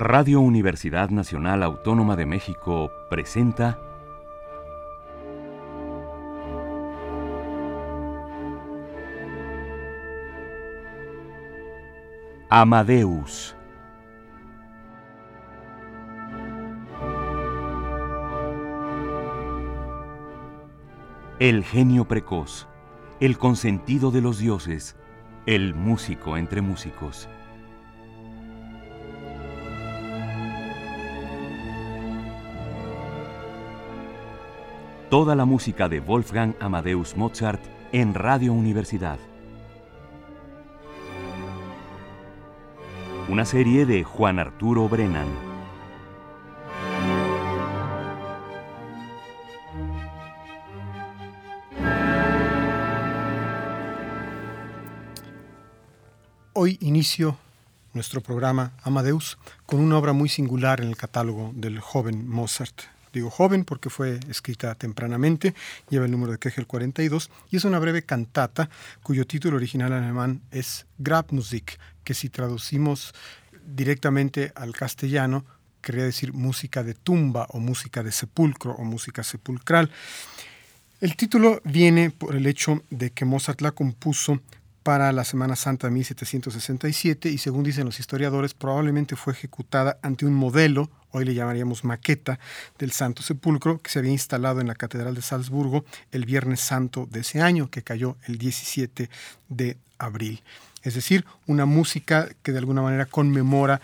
Radio Universidad Nacional Autónoma de México presenta Amadeus. El genio precoz, el consentido de los dioses, el músico entre músicos. Toda la música de Wolfgang Amadeus Mozart en Radio Universidad. Una serie de Juan Arturo Brennan. Hoy inicio nuestro programa Amadeus con una obra muy singular en el catálogo del joven Mozart. Digo joven porque fue escrita tempranamente, lleva el número de Kegel 42 y es una breve cantata cuyo título original alemán es Grabmusik, que si traducimos directamente al castellano querría decir música de tumba o música de sepulcro o música sepulcral. El título viene por el hecho de que Mozart la compuso para la Semana Santa de 1767 y según dicen los historiadores probablemente fue ejecutada ante un modelo, hoy le llamaríamos maqueta, del Santo Sepulcro que se había instalado en la Catedral de Salzburgo el Viernes Santo de ese año, que cayó el 17 de abril. Es decir, una música que de alguna manera conmemora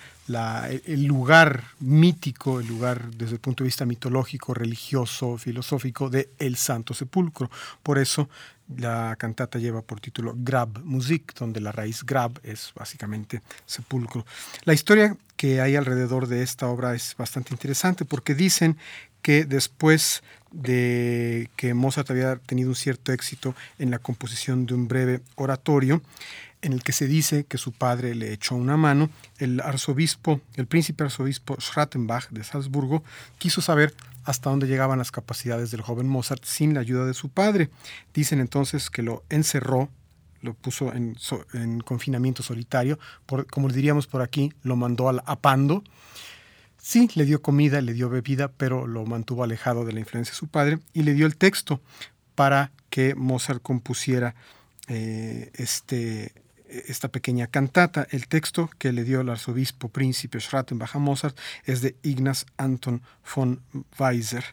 el lugar mítico, el lugar desde el punto de vista mitológico, religioso, filosófico de El Santo Sepulcro. Por eso la cantata lleva por título Grab Musik, donde la raíz grab es básicamente sepulcro. La historia que hay alrededor de esta obra es bastante interesante porque dicen que después de que Mozart había tenido un cierto éxito en la composición de un breve oratorio, en el que se dice que su padre le echó una mano, el arzobispo, el príncipe arzobispo Schrattenbach de Salzburgo, quiso saber hasta dónde llegaban las capacidades del joven Mozart sin la ayuda de su padre. Dicen entonces que lo encerró, lo puso en, confinamiento solitario, como diríamos por aquí, lo mandó al apando. Sí, le dio comida, le dio bebida, pero lo mantuvo alejado de la influencia de su padre y le dio el texto para que Mozart compusiera eh, este, esta pequeña cantata. El texto que le dio el arzobispo príncipe Schrattenbach a Mozart es de Ignaz Anton von Weiser.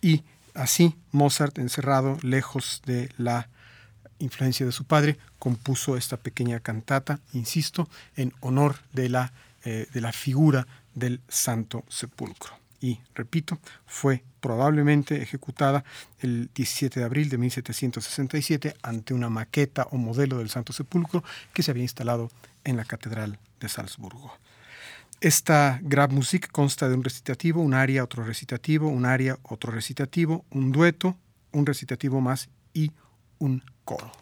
Y así Mozart, encerrado lejos de la influencia de su padre, compuso esta pequeña cantata, insisto, en honor de la, eh, de la figura del Santo Sepulcro y, repito, fue probablemente ejecutada el 17 de abril de 1767 ante una maqueta o modelo del Santo Sepulcro que se había instalado en la Catedral de Salzburgo. Esta Grabmusik consta de un recitativo, un aria, otro recitativo, un aria, otro recitativo, un dueto, un recitativo más y un coro.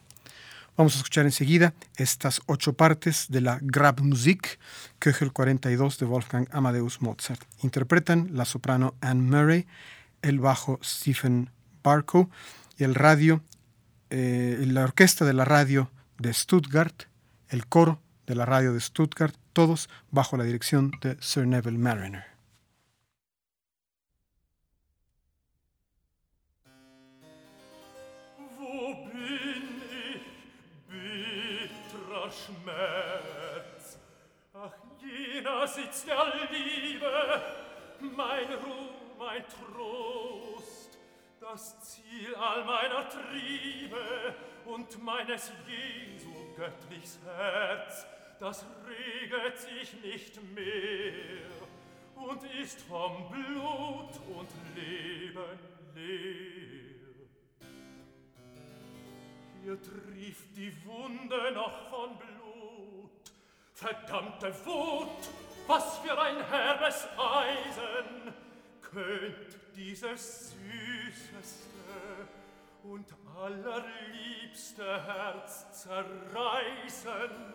Vamos a escuchar enseguida estas ocho partes de la Grabmusik, Köchel 42 de Wolfgang Amadeus Mozart. Interpretan la soprano Anne Murray, el bajo Stephen Barco y el radio, eh, la orquesta de la radio de Stuttgart, el coro de la radio de Stuttgart, todos bajo la dirección de Sir Neville Mariner. Jener Sitz der Liebe, mein Ruhm, mein Trost, das Ziel all meiner Triebe und meines Jesu göttlichs Herz, das reget sich nicht mehr und ist vom Blut und Leben leer. Hier trifft die Wunde noch von Blut. Verdammte Wut, was für ein herbes Eisen könnt dieses süßeste und allerliebste Herz zerreißen.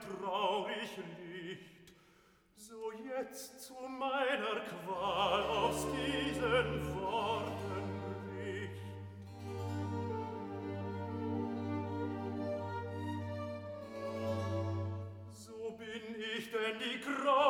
traurig licht so jetzt zu meiner qual aus diesen worten bricht. so bin ich denn die Krone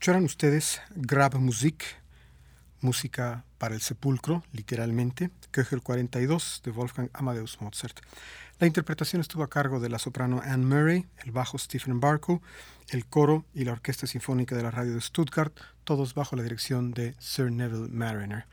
Escucharon ustedes Grab Musik, música para el sepulcro, literalmente, Köchel 42 de Wolfgang Amadeus Mozart. La interpretación estuvo a cargo de la soprano Anne Murray, el bajo Stephen Barco, el coro y la Orquesta Sinfónica de la Radio de Stuttgart, todos bajo la dirección de Sir Neville Mariner.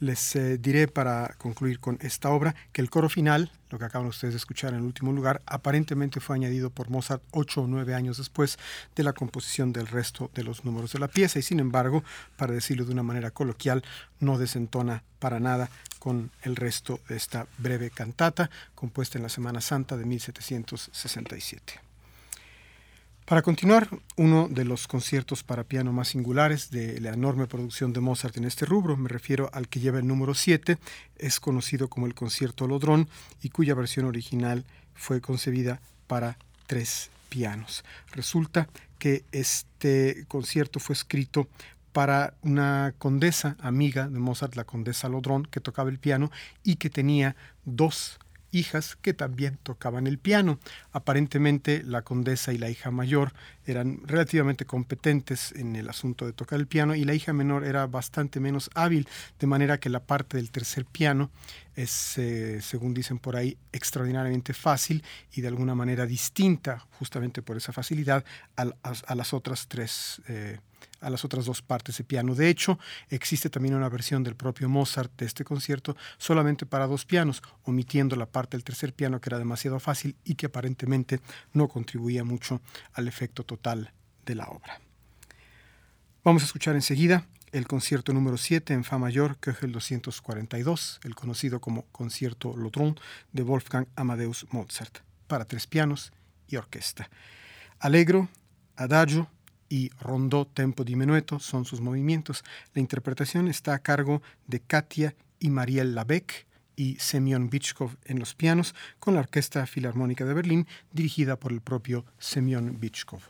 Les eh, diré para concluir con esta obra que el coro final, lo que acaban ustedes de escuchar en el último lugar, aparentemente fue añadido por Mozart ocho o nueve años después de la composición del resto de los números de la pieza y sin embargo, para decirlo de una manera coloquial, no desentona para nada con el resto de esta breve cantata compuesta en la Semana Santa de 1767. Para continuar, uno de los conciertos para piano más singulares de la enorme producción de Mozart en este rubro, me refiero al que lleva el número 7, es conocido como el concierto Lodrón y cuya versión original fue concebida para tres pianos. Resulta que este concierto fue escrito para una condesa amiga de Mozart, la condesa Lodrón, que tocaba el piano y que tenía dos hijas que también tocaban el piano. Aparentemente la condesa y la hija mayor eran relativamente competentes en el asunto de tocar el piano y la hija menor era bastante menos hábil, de manera que la parte del tercer piano es, eh, según dicen por ahí, extraordinariamente fácil y de alguna manera distinta, justamente por esa facilidad, a, las otras tres. Eh, a las otras dos partes de piano. De hecho, existe también una versión del propio Mozart de este concierto solamente para dos pianos, omitiendo la parte del tercer piano que era demasiado fácil y que aparentemente no contribuía mucho al efecto total de la obra. Vamos a escuchar enseguida el concierto número 7 en Fa mayor, Köchel 242, el conocido como Concierto Lotron de Wolfgang Amadeus Mozart, para tres pianos y orquesta. Allegro, adagio y rondó tempo di menueto son sus movimientos. La interpretación está a cargo de Katia y Marielle Labec y Semyon Bichkov en los pianos, con la Orquesta Filarmónica de Berlín, dirigida por el propio Semyon Bichkov.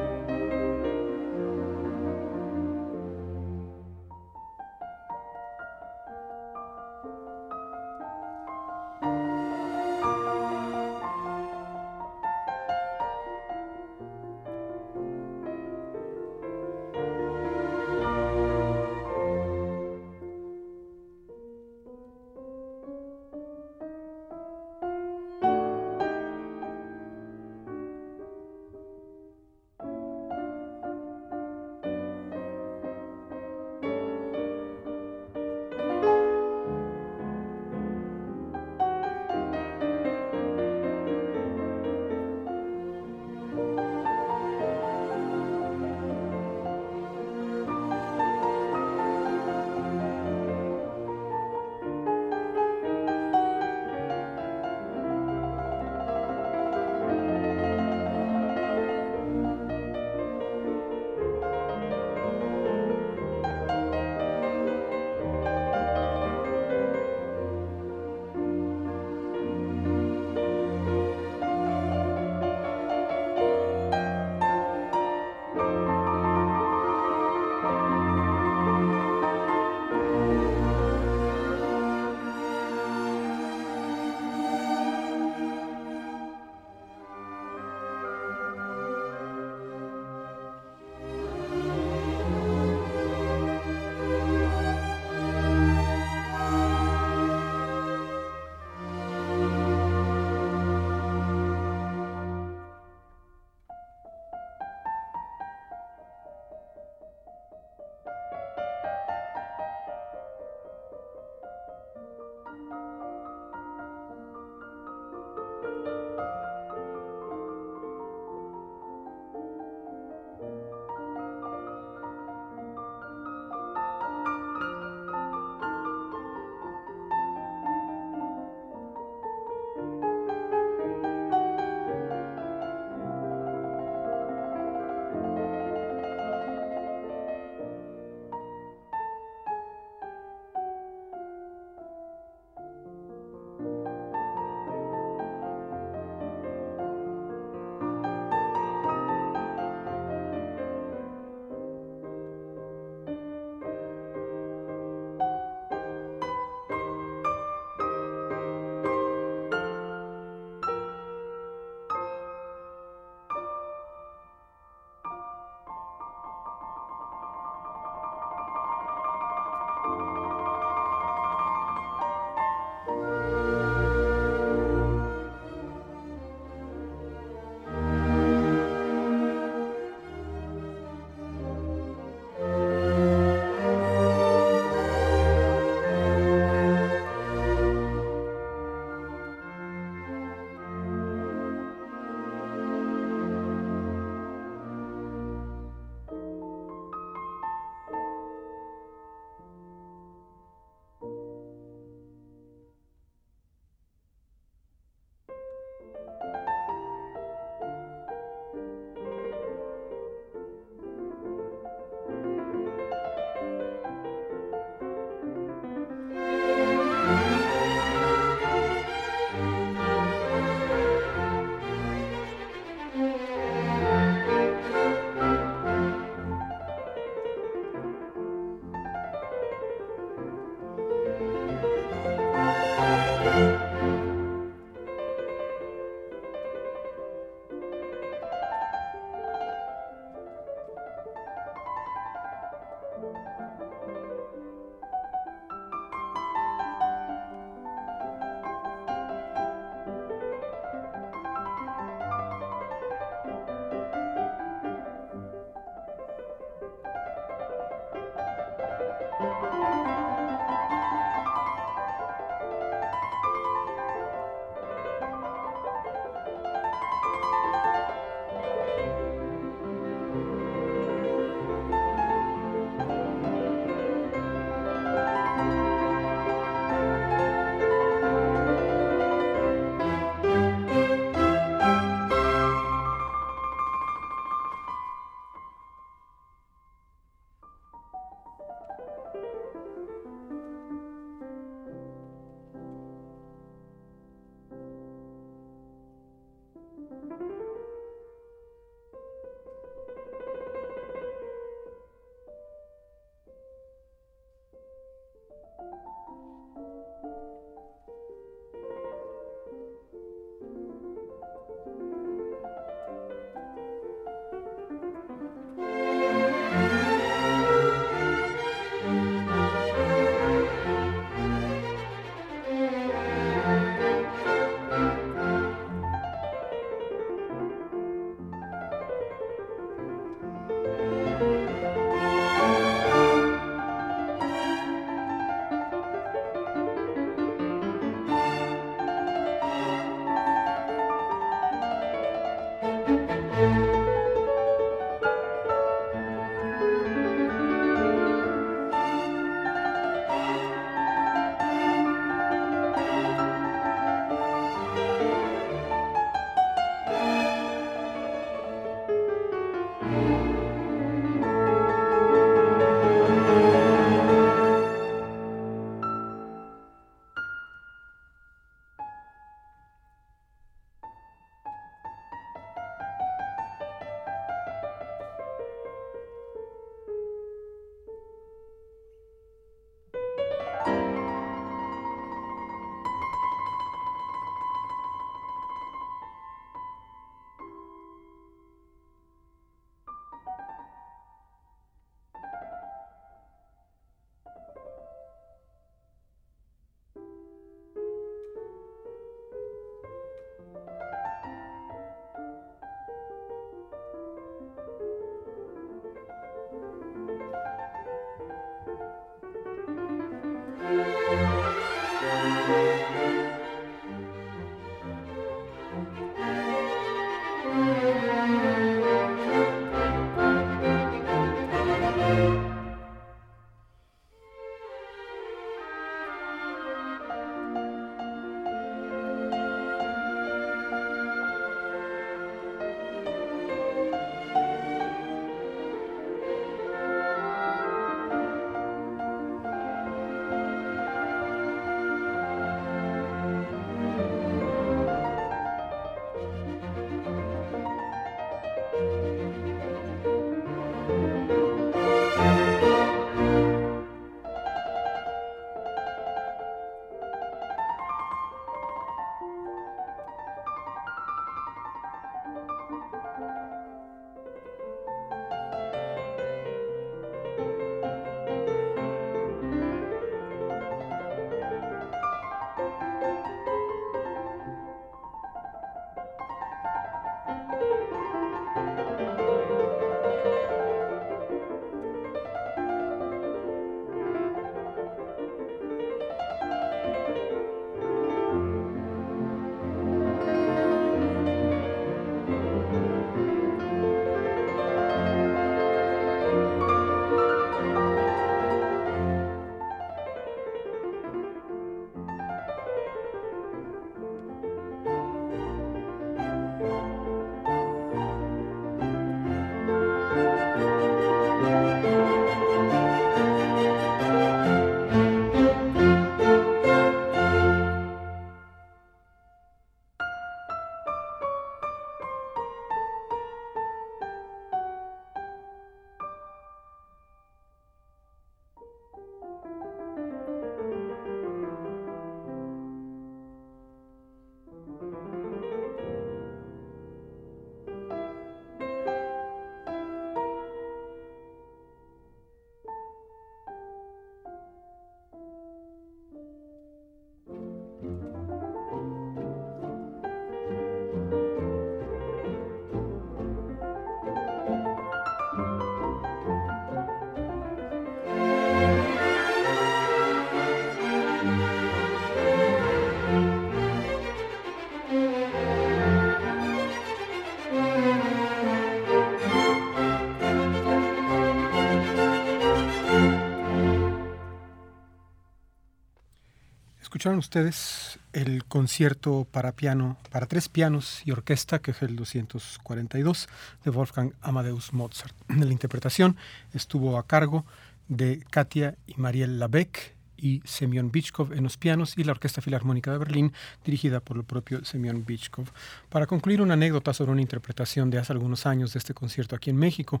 Escucharon ustedes el concierto para piano, para tres pianos y orquesta, que es el 242 de Wolfgang Amadeus Mozart. La interpretación estuvo a cargo de Katia y Mariel Labeck y Semyon Bichkov en los pianos y la Orquesta Filarmónica de Berlín, dirigida por el propio Semyon Bichkov. Para concluir, una anécdota sobre una interpretación de hace algunos años de este concierto aquí en México.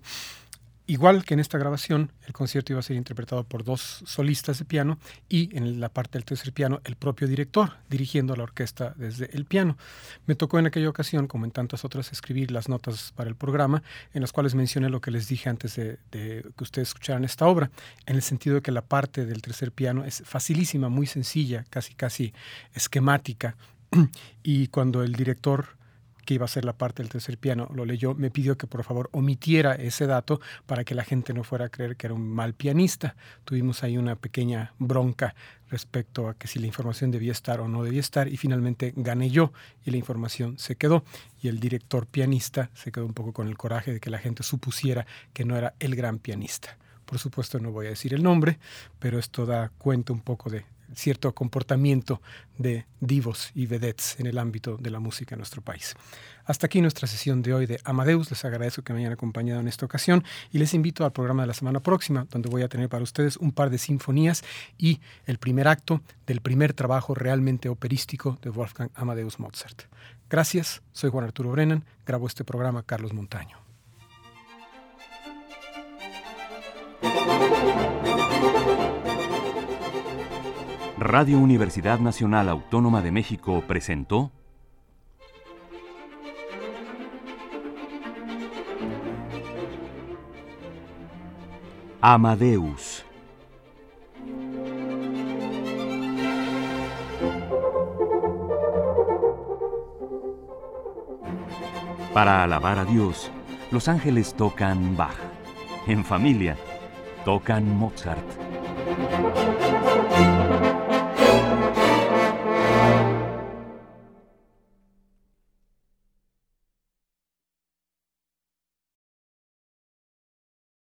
Igual que en esta grabación, el concierto iba a ser interpretado por dos solistas de piano y en la parte del tercer piano el propio director dirigiendo la orquesta desde el piano. Me tocó en aquella ocasión, como en tantas otras, escribir las notas para el programa en las cuales mencioné lo que les dije antes de que ustedes escucharan esta obra, en el sentido de que la parte del tercer piano es facilísima, muy sencilla, casi casi esquemática. Y cuando el director iba a ser la parte del tercer piano, lo leyó, me pidió que por favor omitiera ese dato para que la gente no fuera a creer que era un mal pianista. Tuvimos ahí una pequeña bronca respecto a que si la información debía estar o no debía estar y finalmente gané yo y la información se quedó y el director pianista se quedó un poco con el coraje de que la gente supusiera que no era el gran pianista. Por supuesto no voy a decir el nombre, pero esto da cuenta un poco de cierto comportamiento de divos y vedettes en el ámbito de la música en nuestro país. Hasta aquí nuestra sesión de hoy de Amadeus. Les agradezco que me hayan acompañado en esta ocasión y les invito al programa de la semana próxima, donde voy a tener para ustedes un par de sinfonías y el primer acto del primer trabajo realmente operístico de Wolfgang Amadeus Mozart. Gracias, soy Juan Arturo Brennan, grabo este programa Carlos Montaño. Radio Universidad Nacional Autónoma de México presentó Amadeus. Para alabar a Dios, los ángeles tocan Bach. En familia, tocan Mozart.